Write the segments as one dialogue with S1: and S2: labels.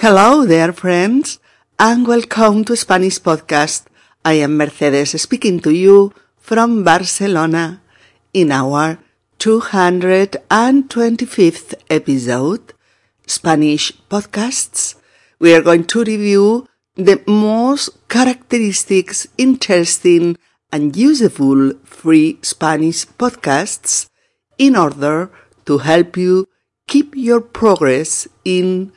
S1: Hello there, friends, and welcome to Spanish Podcast. I am Mercedes speaking to you from Barcelona in our 225th episode, Spanish Podcasts. We are going to review the most characteristics, interesting, and useful free Spanish podcasts in order to help you keep your progress in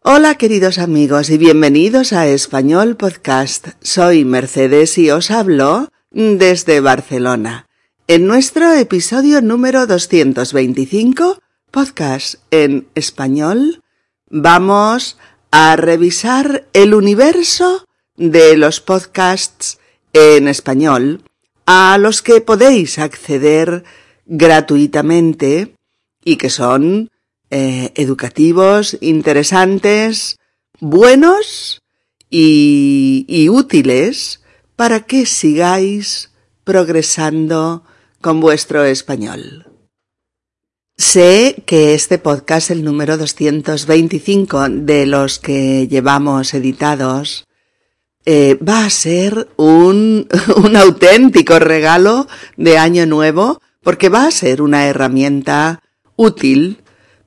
S1: Hola queridos amigos y bienvenidos a Español Podcast. Soy Mercedes y os hablo desde Barcelona. En nuestro episodio número 225, podcast en español, vamos a revisar el universo de los podcasts en español a los que podéis acceder gratuitamente y que son eh, educativos, interesantes, buenos y, útiles para que sigáis progresando con vuestro español. Sé que este podcast, el número 225 de los que llevamos editados, eh, va a ser un auténtico regalo de año nuevo porque va a ser una herramienta útil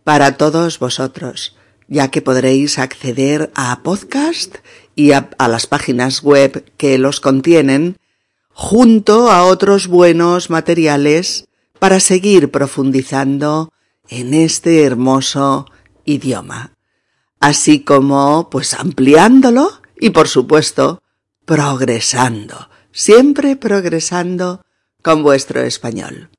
S1: para todos vosotros, ya que podréis acceder a podcast y a, a las páginas web que los contienen, junto a otros buenos materiales para seguir profundizando en este hermoso idioma, así como pues ampliándolo y por supuesto progresando, siempre progresando con vuestro español.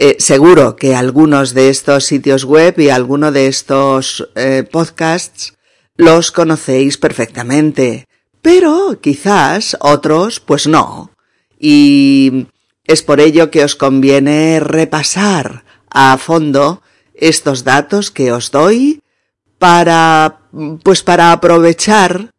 S1: Eh, seguro que algunos de estos sitios web y alguno de estos eh, podcasts los conocéis perfectamente, pero quizás otros pues no. Y es por ello que os conviene repasar a fondo estos datos que os doy para, pues para aprovechar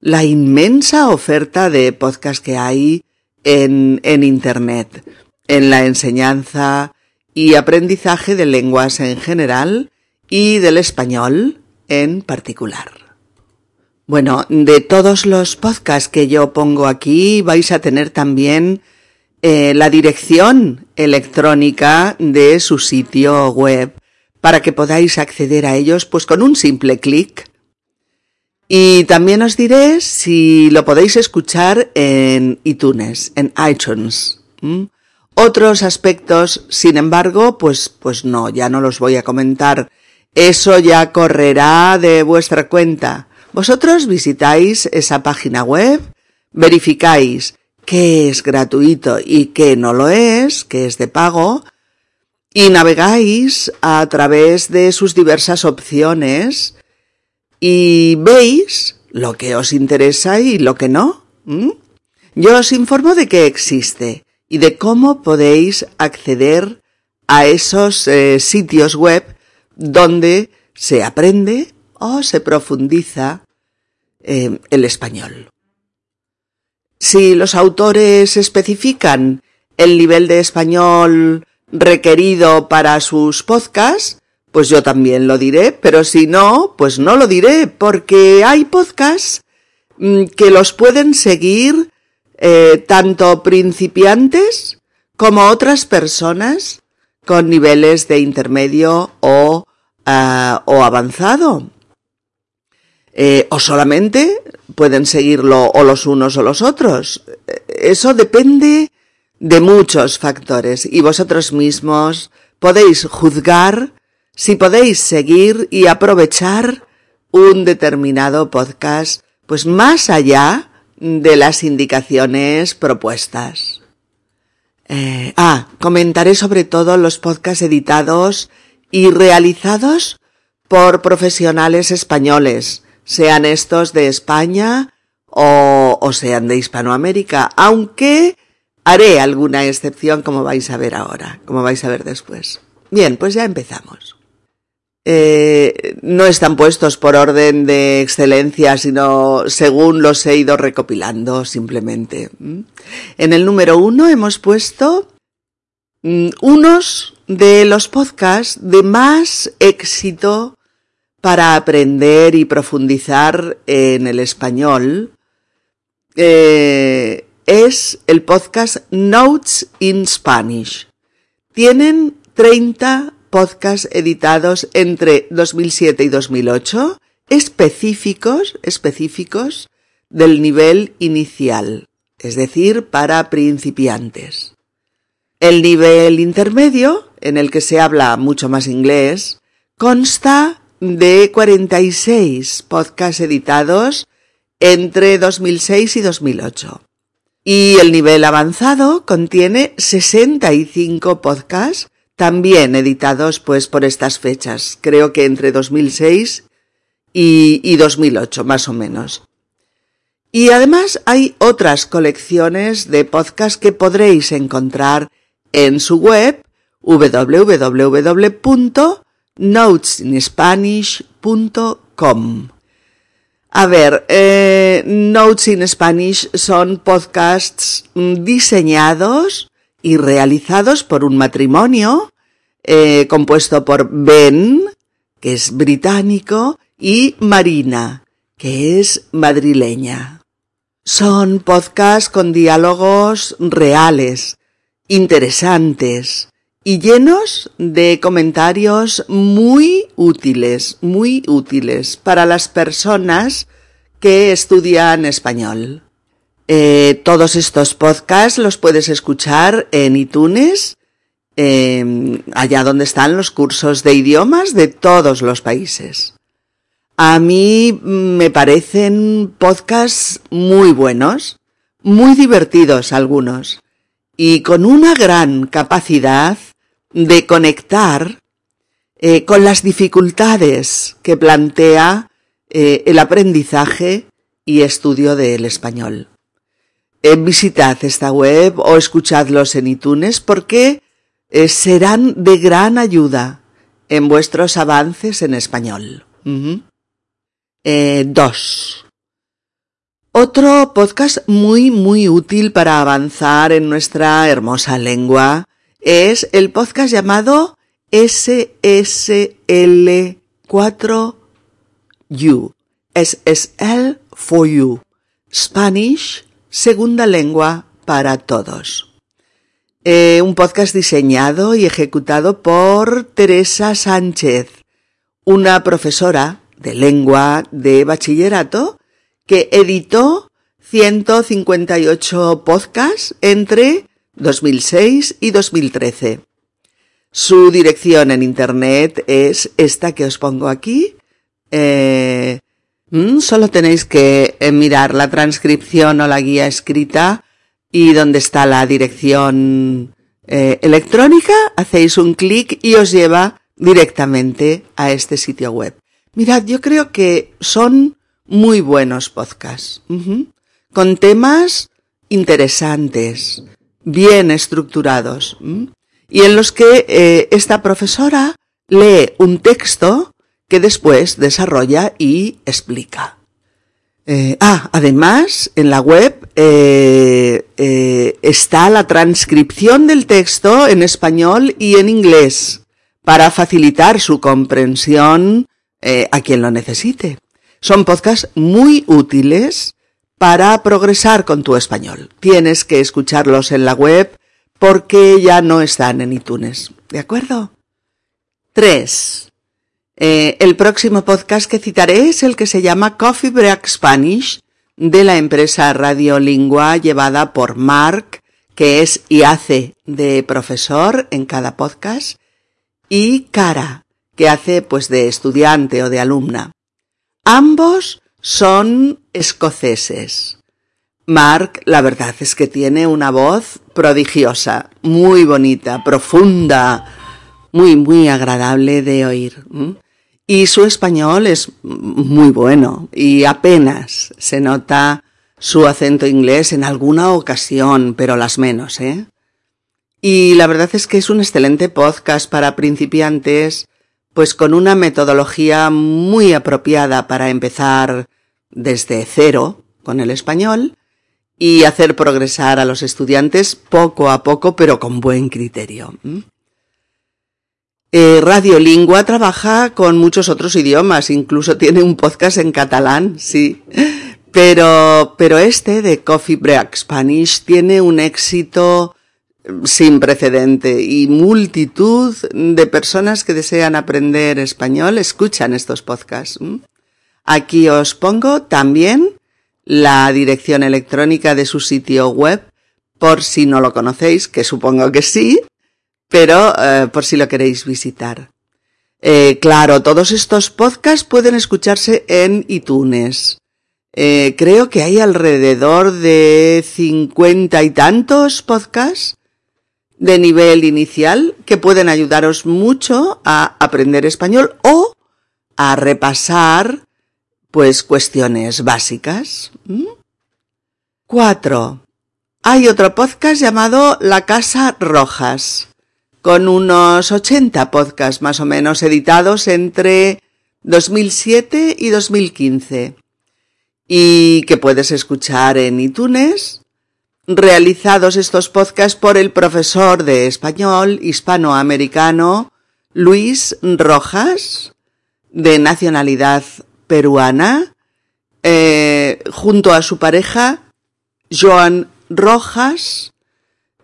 S1: la inmensa oferta de podcast que hay en, en Internet, en la enseñanza y aprendizaje de lenguas en general y del español en particular. Bueno, de todos los podcasts que yo pongo aquí vais a tener también eh, la dirección electrónica de su sitio web para que podáis acceder a ellos pues con un simple clic. Y también os diré si lo podéis escuchar en iTunes, en iTunes. Otros aspectos, sin embargo, pues, pues no, ya no los voy a comentar. Eso ya correrá de vuestra cuenta. Vosotros visitáis esa página web, verificáis qué es gratuito y qué no lo es, qué es de pago, y navegáis a través de sus diversas opciones y veis lo que os interesa y lo que no. Yo os informo de que existe y de cómo podéis acceder a esos eh, sitios web donde se aprende o se profundiza eh, el español. Si los autores especifican el nivel de español requerido para sus podcasts, pues yo también lo diré, pero si no, pues no lo diré, porque hay podcasts mm, que los pueden seguir eh, tanto principiantes como otras personas con niveles de intermedio o, uh, o avanzado. Eh, o solamente pueden seguirlo o los unos o los otros. Eso depende de muchos factores y vosotros mismos podéis juzgar si podéis seguir y aprovechar un determinado podcast, pues más allá de las indicaciones propuestas. Eh, ah, comentaré sobre todo los podcasts editados y realizados por profesionales españoles, sean estos de España o, o sean de Hispanoamérica, aunque Haré alguna excepción como vais a ver ahora, como vais a ver después. Bien, pues ya empezamos. Eh, no están puestos por orden de excelencia, sino según los he ido recopilando simplemente. En el número uno hemos puesto mm, unos de los podcasts de más éxito para aprender y profundizar en el español eh, es el podcast Notes in Spanish. Tienen 30 podcasts editados entre 2007 y 2008, específicos, específicos del nivel inicial, es decir, para principiantes. El nivel intermedio, en el que se habla mucho más inglés, consta de 46 podcasts editados entre 2006 y 2008. Y el nivel avanzado contiene 65 podcasts, también editados pues por estas fechas, creo que entre 2006 y, y 2008 más o menos. Y además hay otras colecciones de podcasts que podréis encontrar en su web www.notesinsspanish.com. A ver, eh, Notes in Spanish son podcasts diseñados y realizados por un matrimonio eh, compuesto por Ben, que es británico, y Marina, que es madrileña. Son podcasts con diálogos reales, interesantes y llenos de comentarios muy útiles, muy útiles para las personas que estudian español. Eh, todos estos podcasts los puedes escuchar en iTunes, em, allá donde están los cursos de idiomas de todos los países. A mí me parecen podcasts muy buenos, muy divertidos algunos, y con una gran capacidad de conectar eh, con las dificultades que plantea eh, el aprendizaje y estudio del español. Eh, visitad esta web o escuchadlos en iTunes porque serán de gran ayuda en vuestros avances en español. Eh, dos. Otro podcast muy, muy útil para avanzar en nuestra hermosa lengua es el podcast llamado SSL4U. SSL for You. Spanish, segunda lengua para todos. Eh, un podcast diseñado y ejecutado por Teresa Sánchez, una profesora de lengua de bachillerato que editó 158 podcasts entre 2006 y 2013. Su dirección en Internet es esta que os pongo aquí. Eh, solo tenéis que eh, mirar la transcripción o la guía escrita y donde está la dirección eh, electrónica, hacéis un clic y os lleva directamente a este sitio web. Mirad, yo creo que son muy buenos podcasts, con temas interesantes, bien estructurados, y en los que eh, esta profesora lee un texto que después desarrolla y explica. Eh, ah, además, en la web eh, está la transcripción del texto en español y en inglés para facilitar su comprensión eh, a quien lo necesite. Son podcasts muy útiles para progresar con tu español. Tienes que escucharlos en la web porque ya no están en iTunes. ¿De acuerdo? 3. Eh, el próximo podcast que citaré es el que se llama Coffee Break Spanish de la empresa Radiolingua llevada por Mark, que es y hace de profesor en cada podcast, y Cara, que hace pues de estudiante o de alumna. Ambos son escoceses. Mark, la verdad es que tiene una voz prodigiosa, muy bonita, profunda, muy, muy agradable de oír. Y su español es muy bueno y apenas se nota su acento inglés en alguna ocasión, pero las menos, ¿eh? Y la verdad es que es un excelente podcast para principiantes pues con una metodología muy apropiada para empezar desde cero con el español y hacer progresar a los estudiantes poco a poco pero con buen criterio. Eh, Radiolingua trabaja con muchos otros idiomas, incluso tiene un podcast en catalán, sí. Pero, pero este de Coffee Break Spanish tiene un éxito sin precedente y multitud de personas que desean aprender español escuchan estos podcasts. Aquí os pongo también la dirección electrónica de su sitio web por si no lo conocéis, que supongo que sí, pero eh, por si lo queréis visitar. Eh, claro, todos estos podcasts pueden escucharse en iTunes. Eh, creo que hay alrededor de cincuenta y tantos podcasts de nivel inicial que pueden ayudaros mucho a aprender español o a repasar pues cuestiones básicas. ¿Mm? Cuatro. Hay otro podcast llamado La Casa Rojas con unos 80 podcasts más o menos editados entre 2007 y 2015 y que puedes escuchar en iTunes, realizados estos podcasts por el profesor de español hispanoamericano Luis Rojas, de nacionalidad peruana, eh, junto a su pareja Joan Rojas,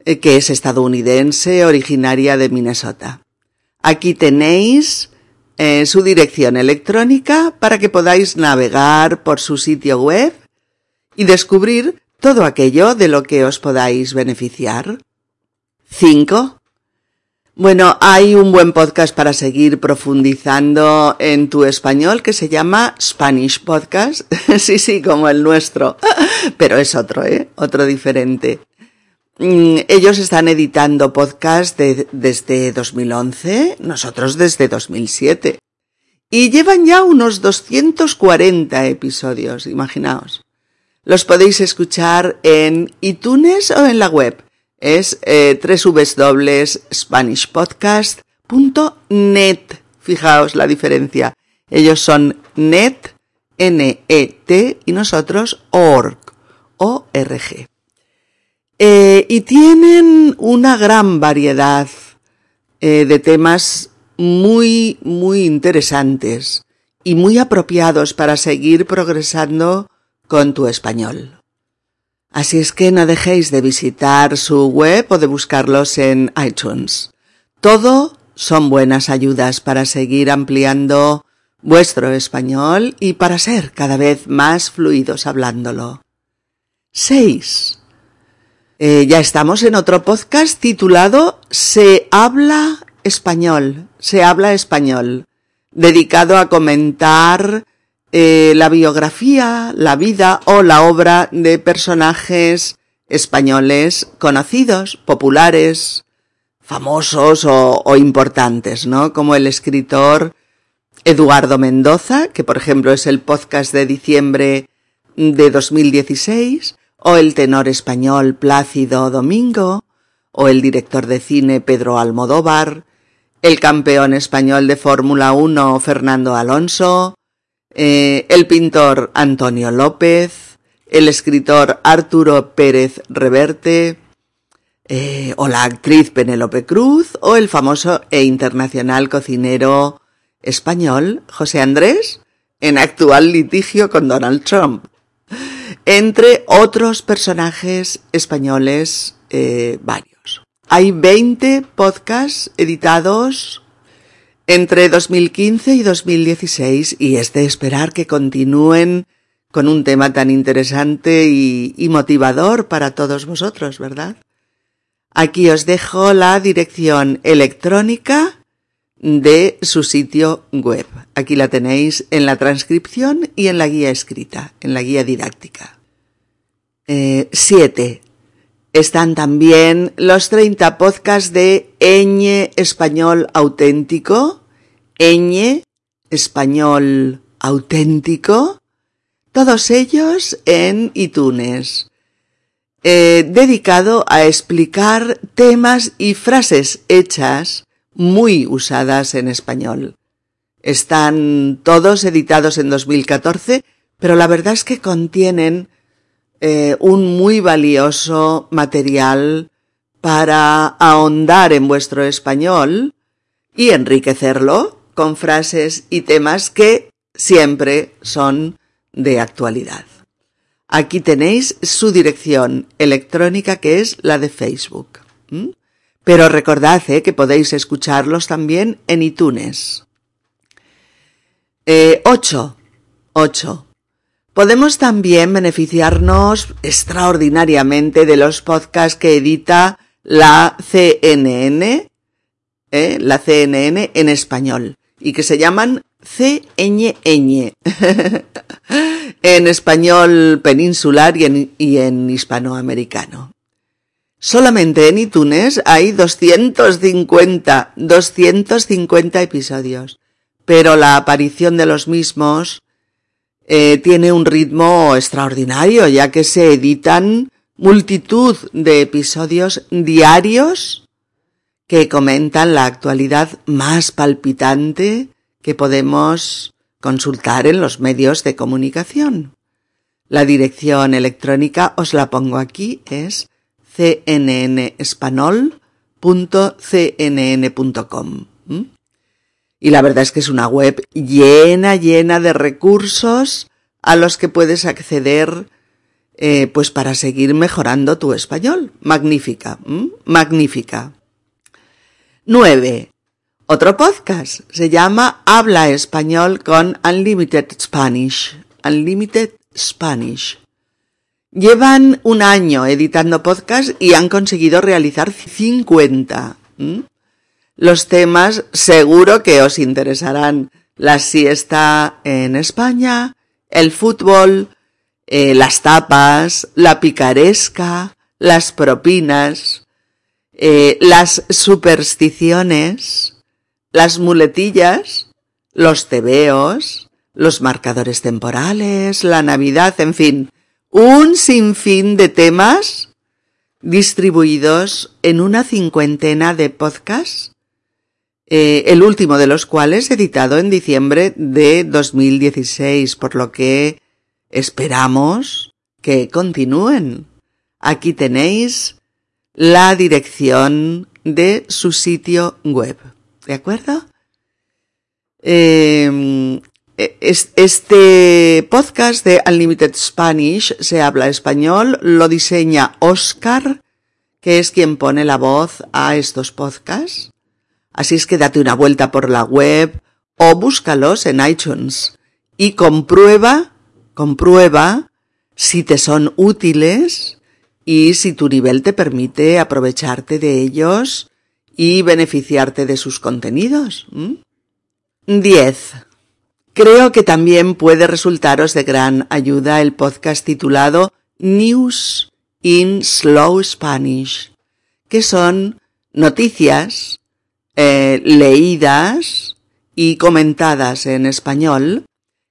S1: que es estadounidense, originaria de Minnesota. Aquí tenéis eh, su dirección electrónica para que podáis navegar por su sitio web y descubrir todo aquello de lo que os podáis beneficiar. 5. Bueno, hay un buen podcast para seguir profundizando en tu español que se llama Spanish Podcast. sí, sí, como el nuestro. Pero es otro, ¿eh? Otro diferente. Mm, ellos están editando podcast desde 2011, nosotros desde 2007. Y llevan ya unos 240 episodios, imaginaos. Los podéis escuchar en iTunes o en la web. Es eh, www.spanishpodcast.net. Fijaos la diferencia. Ellos son net, N-E-T, y nosotros org, O-R-G. Eh, y tienen una gran variedad eh, de temas muy, muy interesantes y muy apropiados para seguir progresando con tu español. Así es que no dejéis de visitar su web o de buscarlos en iTunes. Todo son buenas ayudas para seguir ampliando vuestro español y para ser cada vez más fluidos hablándolo. 6. Eh, ya estamos en otro podcast titulado Se habla español, se habla español, dedicado a comentar eh, la biografía, la vida o la obra de personajes españoles conocidos, populares, famosos o, o importantes, ¿no? Como el escritor Eduardo Mendoza, que por ejemplo es el podcast de diciembre de 2016, o el tenor español Plácido Domingo, o el director de cine Pedro Almodóvar, el campeón español de Fórmula 1 Fernando Alonso, eh, el pintor Antonio López, el escritor Arturo Pérez Reverte, eh, o la actriz Penélope Cruz, o el famoso e internacional cocinero español José Andrés, en actual litigio con Donald Trump entre otros personajes españoles eh, varios. Hay 20 podcasts editados entre 2015 y 2016 y es de esperar que continúen con un tema tan interesante y, y motivador para todos vosotros, ¿verdad? Aquí os dejo la dirección electrónica de su sitio web. Aquí la tenéis en la transcripción y en la guía escrita, en la guía didáctica. 7. Eh, Están también los 30 podcasts de Eñe Español Auténtico, Eñe Español Auténtico, todos ellos en iTunes, eh, dedicado a explicar temas y frases hechas muy usadas en español. Están todos editados en 2014, pero la verdad es que contienen eh, un muy valioso material para ahondar en vuestro español y enriquecerlo con frases y temas que siempre son de actualidad. Aquí tenéis su dirección electrónica que es la de Facebook. Pero recordad eh, que podéis escucharlos también en iTunes. 8. Eh, 8. Podemos también beneficiarnos extraordinariamente de los podcasts que edita la CNN, ¿eh? la CNN en español, y que se llaman CNN, en español peninsular y en, y en hispanoamericano. Solamente en iTunes hay 250, 250 episodios, pero la aparición de los mismos eh, tiene un ritmo extraordinario, ya que se editan multitud de episodios diarios que comentan la actualidad más palpitante que podemos consultar en los medios de comunicación. La dirección electrónica os la pongo aquí, es cnnespanol.cnn.com. Y la verdad es que es una web llena, llena de recursos a los que puedes acceder eh, pues para seguir mejorando tu español. Magnífica, magnífica. 9. Otro podcast se llama Habla Español con Unlimited Spanish. Unlimited Spanish. Llevan un año editando podcast y han conseguido realizar 50. Los temas seguro que os interesarán. La siesta en España, el fútbol, eh, las tapas, la picaresca, las propinas, eh, las supersticiones, las muletillas, los tebeos, los marcadores temporales, la Navidad, en fin, un sinfín de temas distribuidos en una cincuentena de podcasts eh, el último de los cuales editado en diciembre de 2016, por lo que esperamos que continúen. Aquí tenéis la dirección de su sitio web. ¿De acuerdo? Em, e, este podcast de Unlimited Spanish se habla español, lo diseña Oscar, que es quien pone la voz a estos podcasts. Así es que date una vuelta por la web o búscalos en iTunes y comprueba, comprueba si te son útiles y si tu nivel te permite aprovecharte de ellos y beneficiarte de sus contenidos. 10. Creo que también puede resultaros de gran ayuda el podcast titulado News in Slow Spanish, que son noticias eh, leídas y comentadas en español,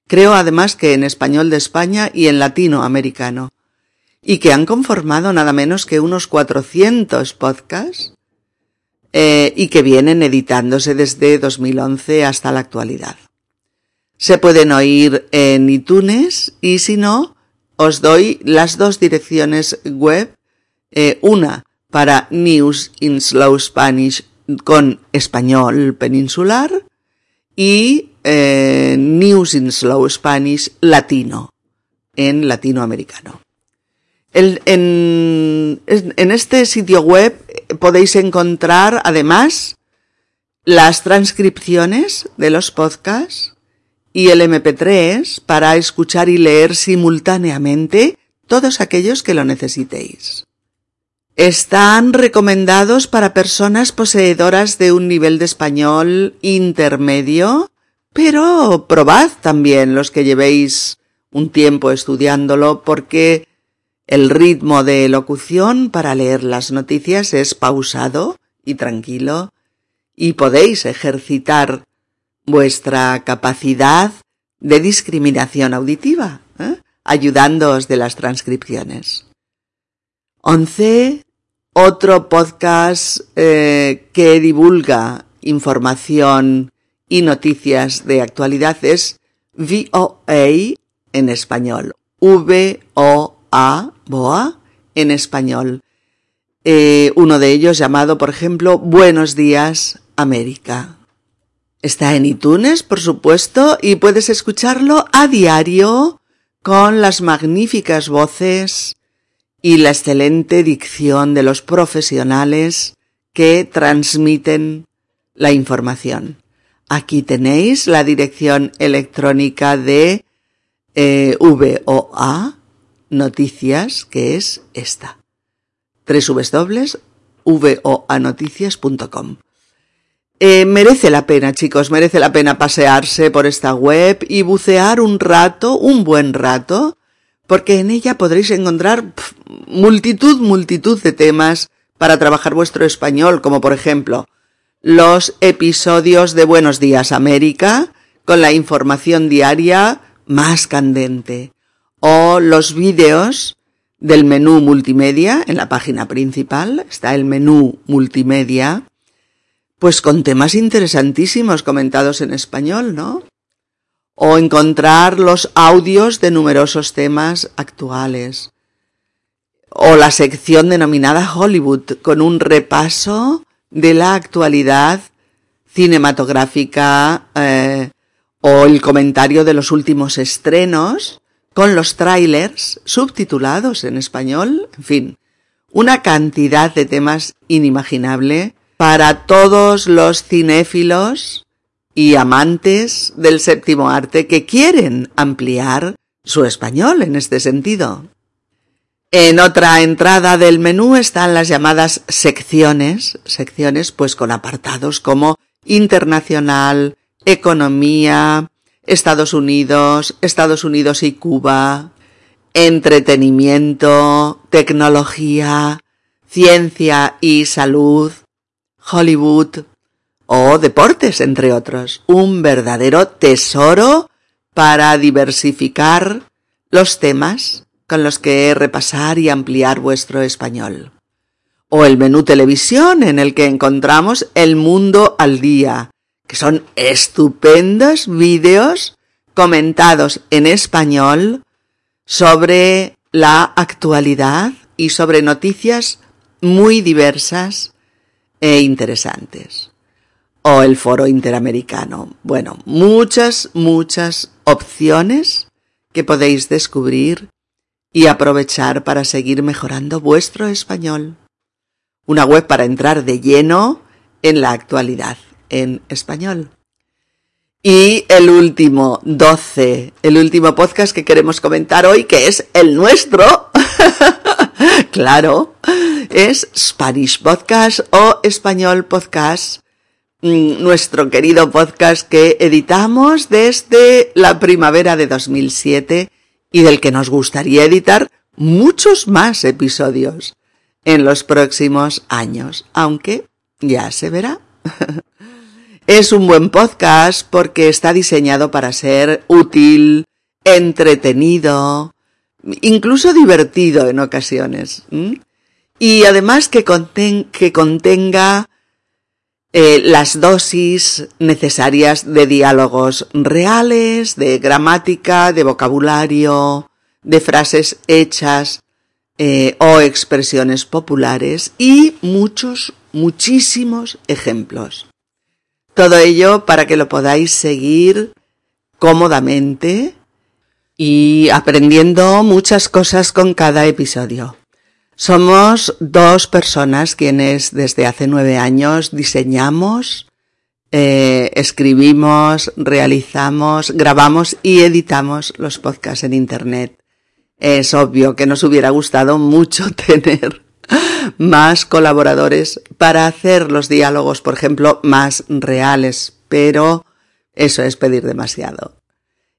S1: creo además que en español de España y en latinoamericano, y que han conformado nada menos que unos 400 podcasts eh, y que vienen editándose desde 2011 hasta la actualidad. Se pueden oír en iTunes y si no, os doy las dos direcciones web, eh, una para News in Slow Spanish con español peninsular y eh, News in Slow Spanish latino, en latinoamericano. en, en este sitio web podéis encontrar además las transcripciones de los podcasts y el MP3 para escuchar y leer simultáneamente todos aquellos que lo necesitéis. Están recomendados para personas poseedoras de un nivel de español intermedio, pero probad también los que llevéis un tiempo estudiándolo porque el ritmo de locución para leer las noticias es pausado y tranquilo y podéis ejercitar vuestra capacidad de discriminación auditiva, ¿eh? ayudándoos de las transcripciones. 11 otro podcast eh, que divulga información y noticias de actualidad es VOA en español. V-O-A, BOA en español. Eh, uno de ellos llamado, por ejemplo, Buenos días, América. Está en iTunes, por supuesto, y puedes escucharlo a diario con las magníficas voces y la excelente dicción de los profesionales que transmiten la información. Aquí tenéis la dirección electrónica de eh, VOA Noticias, que es esta. www.voanoticias.com. Eh, merece la pena, chicos, merece la pena pasearse por esta web y bucear un rato, un buen rato, porque en ella podréis encontrar multitud, multitud de temas para trabajar vuestro español, como por ejemplo, los episodios de Buenos Días América, con la información diaria más candente, o los vídeos del menú multimedia, en la página principal está el menú multimedia, pues con temas interesantísimos comentados en español, ¿no? O encontrar los audios de numerosos temas actuales. O la sección denominada Hollywood, con un repaso de la actualidad cinematográfica eh, o el comentario de los últimos estrenos con los trailers subtitulados en español, en fin, una cantidad de temas inimaginable para todos los cinéfilos y amantes del séptimo arte que quieren ampliar su español en este sentido. En otra entrada del menú están las llamadas secciones, secciones pues con apartados como internacional, economía, Estados Unidos, Estados Unidos y Cuba, entretenimiento, tecnología, ciencia y salud, Hollywood o deportes, entre otros. Un verdadero tesoro para diversificar los temas con los que repasar y ampliar vuestro español. O el menú televisión en el que encontramos El Mundo al Día, que son estupendos vídeos comentados en español sobre la actualidad y sobre noticias muy diversas e interesantes. O el foro interamericano. Bueno, muchas, muchas opciones que podéis descubrir y aprovechar para seguir mejorando vuestro español. Una web para entrar de lleno en la actualidad en español. Y el último, 12, el último podcast que queremos comentar hoy, que es el nuestro, claro, es Spanish Podcast o Español Podcast, mm, nuestro querido podcast que editamos desde la primavera de 2007 y del que nos gustaría editar muchos más episodios en los próximos años, aunque ya se verá. es un buen podcast porque está diseñado para ser útil, entretenido, incluso divertido en ocasiones. Y además que, contenga eh, las dosis necesarias de diálogos reales, de gramática, de vocabulario, de frases hechas eh, o expresiones populares y muchos, muchísimos ejemplos. Todo ello para que lo podáis seguir cómodamente y aprendiendo muchas cosas con cada episodio. Somos dos personas quienes desde hace nueve años diseñamos, eh, escribimos, realizamos, grabamos y editamos los podcasts en Internet. Es obvio que nos hubiera gustado mucho tener más colaboradores para hacer los diálogos, por ejemplo, más reales, pero eso es pedir demasiado.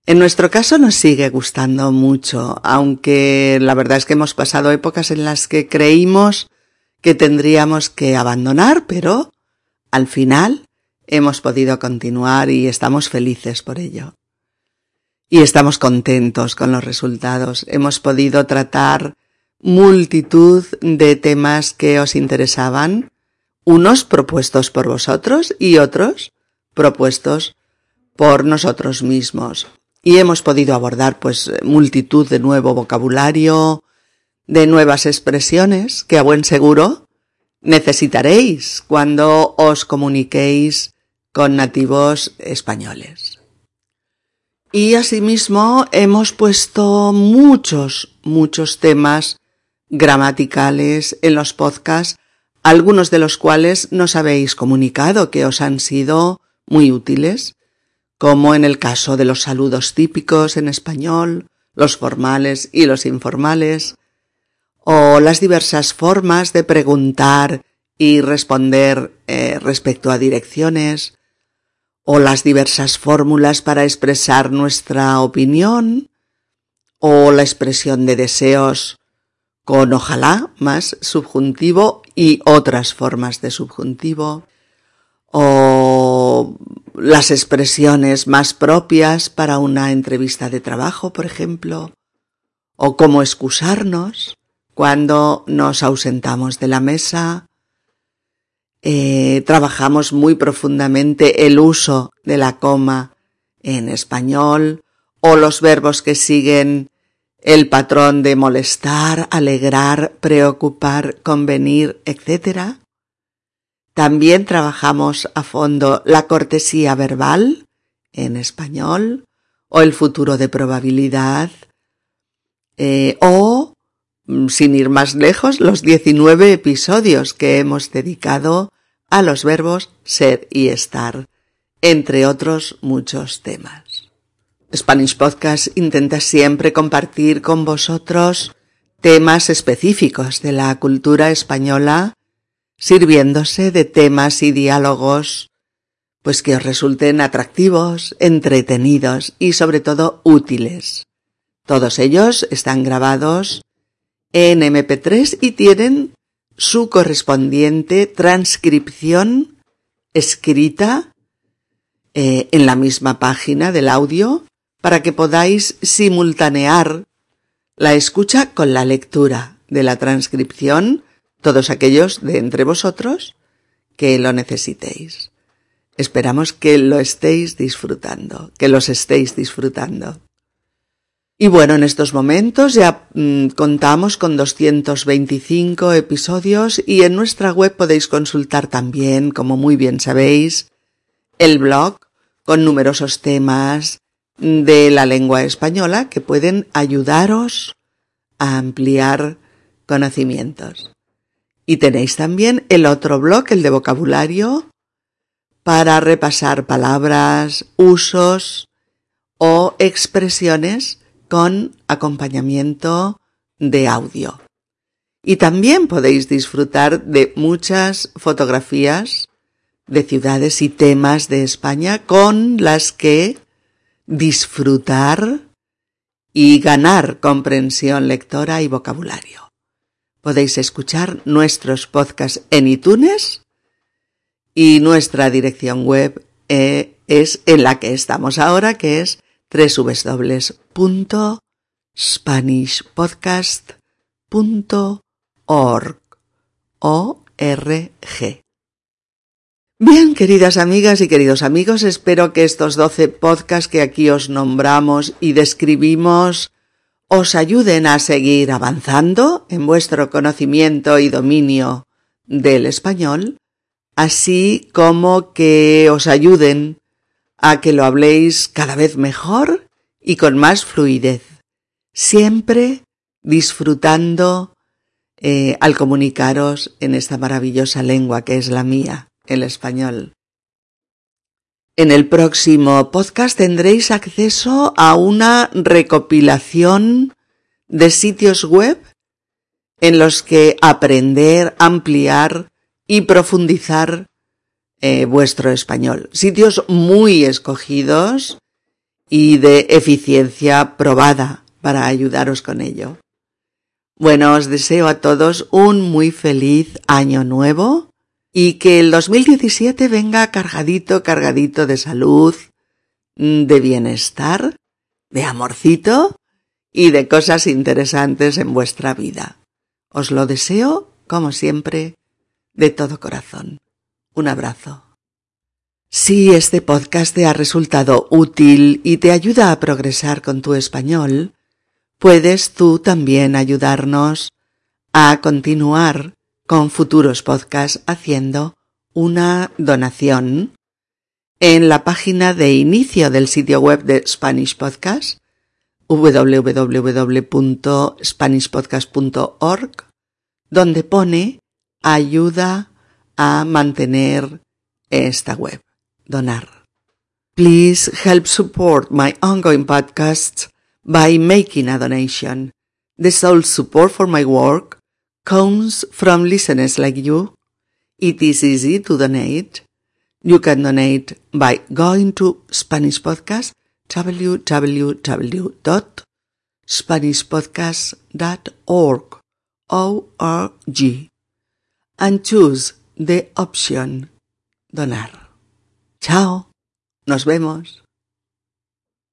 S1: En nuestro caso nos sigue gustando mucho, aunque la verdad es que hemos pasado épocas en las que creímos que tendríamos que abandonar, pero al final hemos podido continuar y estamos felices por ello. Y estamos contentos con los resultados. Hemos podido tratar multitud de temas que os interesaban, unos propuestos por vosotros y otros propuestos por nosotros mismos y hemos podido abordar pues multitud de nuevo vocabulario, de nuevas expresiones que a buen seguro necesitaréis cuando os comuniquéis con nativos españoles. Y asimismo hemos puesto muchos, muchos temas gramaticales en los podcasts, algunos de los cuales nos habéis comunicado que os han sido muy útiles, como en el caso de los saludos típicos en español, los formales y los informales, o las diversas formas de preguntar y responder eh, respecto a direcciones, o las diversas fórmulas para expresar nuestra opinión, o la expresión de deseos con ojalá más subjuntivo y otras formas de subjuntivo, o las expresiones más propias para una entrevista de trabajo, por ejemplo, o cómo excusarnos cuando nos ausentamos de la mesa. Eh, trabajamos muy profundamente el uso de la coma en español o los verbos que siguen el patrón de molestar, alegrar, preocupar, convenir, etc. También trabajamos a fondo la cortesía verbal en español o el futuro de probabilidad eh, o, mm, sin ir más lejos, los 19 episodios que hemos dedicado a los verbos ser y estar, entre otros muchos temas. Spanish Podcast intenta siempre compartir con vosotros temas específicos de la cultura española, sirviéndose de temas y diálogos pues que os resulten atractivos, entretenidos y sobre todo útiles. Todos ellos están grabados en MP3 y tienen su correspondiente transcripción escrita eh, en la misma página del audio para que podáis simultanear la escucha con la lectura de la transcripción, todos aquellos de entre vosotros que lo necesitéis. Esperamos que lo estéis disfrutando, que los estéis disfrutando. Y bueno, en estos momentos ya mm, contamos con 225 episodios y en nuestra web podéis consultar también, como muy bien sabéis, el blog con numerosos temas de la lengua española que pueden ayudaros a ampliar conocimientos. Y tenéis también el otro blog, el de vocabulario, para repasar palabras, usos o expresiones con acompañamiento de audio. Y también podéis disfrutar de muchas fotografías de ciudades y temas de España con las que disfrutar y ganar comprensión lectora y vocabulario. Podéis escuchar nuestros podcasts en iTunes y nuestra dirección web eh, es en la que estamos ahora, que es www.spanishpodcast.org. Bien, queridas amigas y queridos amigos, espero que estos doce podcasts que aquí os nombramos y describimos os ayuden a seguir avanzando en vuestro conocimiento y dominio del español, así como que os ayuden a que lo habléis cada vez mejor y con más fluidez, siempre disfrutando eh, al comunicaros en esta maravillosa lengua que es la mía el español. En el próximo podcast tendréis acceso a una recopilación de sitios web en los que aprender, ampliar y profundizar eh, vuestro español. Sitios muy escogidos y de eficiencia probada para ayudaros con ello. Bueno, os deseo a todos un muy feliz año nuevo y que el 2017 venga cargadito, cargadito de salud, mm, de bienestar, de amorcito y de cosas interesantes en vuestra vida. Os lo deseo, como siempre, de todo corazón. Un abrazo. Si este podcast te ha resultado útil y te ayuda a progresar con tu español, puedes tú también ayudarnos a continuar con futuros podcasts haciendo una donación en la página de inicio del sitio web de Spanish Podcast, www.spanishpodcast.org, donde pone ayuda a mantener esta web, donar. Please help support my ongoing podcasts by making a donation. The sole support for my work comes from listeners like you. It is easy to donate. You can donate by going to Spanish Podcast www.spanishpodcast.org O-R-G and choose the option donar. Chao, nos vemos.